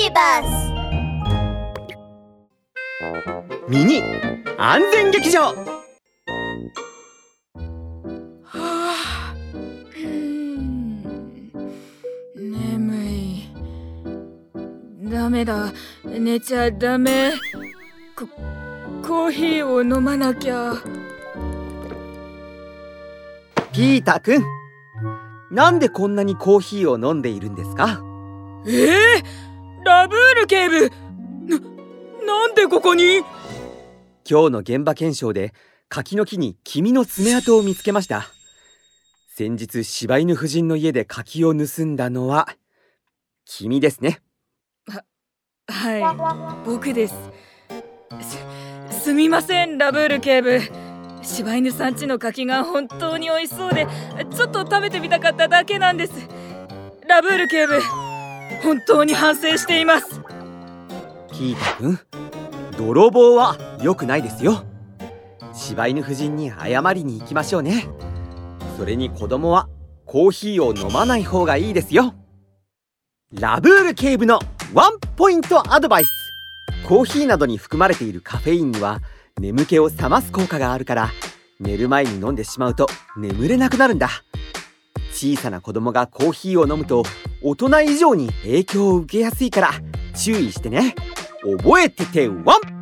ビバスミニ安全劇場。はあうん。眠い。ダメだ。寝ちゃダメ。ココーヒーを飲まなきゃ。ピーターくんなんでこんなにコーヒーを飲んでいるんですか？ええラブール警部。ななんでここに？今日の現場検証で柿の木に君の爪痕を見つけました。先日柴犬夫人の家で柿を盗んだのは君ですね。はい。僕です。すすみませんラブール警部。柴犬さんちの柿が本当に美味しそうでちょっと食べてみたかっただけなんです。ラブール警部本当に反省しています。ピーターくん泥棒は良くないですよ。柴犬夫人に謝りに行きましょうね。それに子供はコーヒーを飲まない方がいいですよ。ラブール警部のワンポイントアドバイス。コーヒーなどに含まれているカフェインには眠気を覚ます効果があるから寝る前に飲んでしまうと眠れなくなるんだ。小さな子供がコーヒーを飲むと大人以上に影響を受けやすいから注意してね。覚えててワン！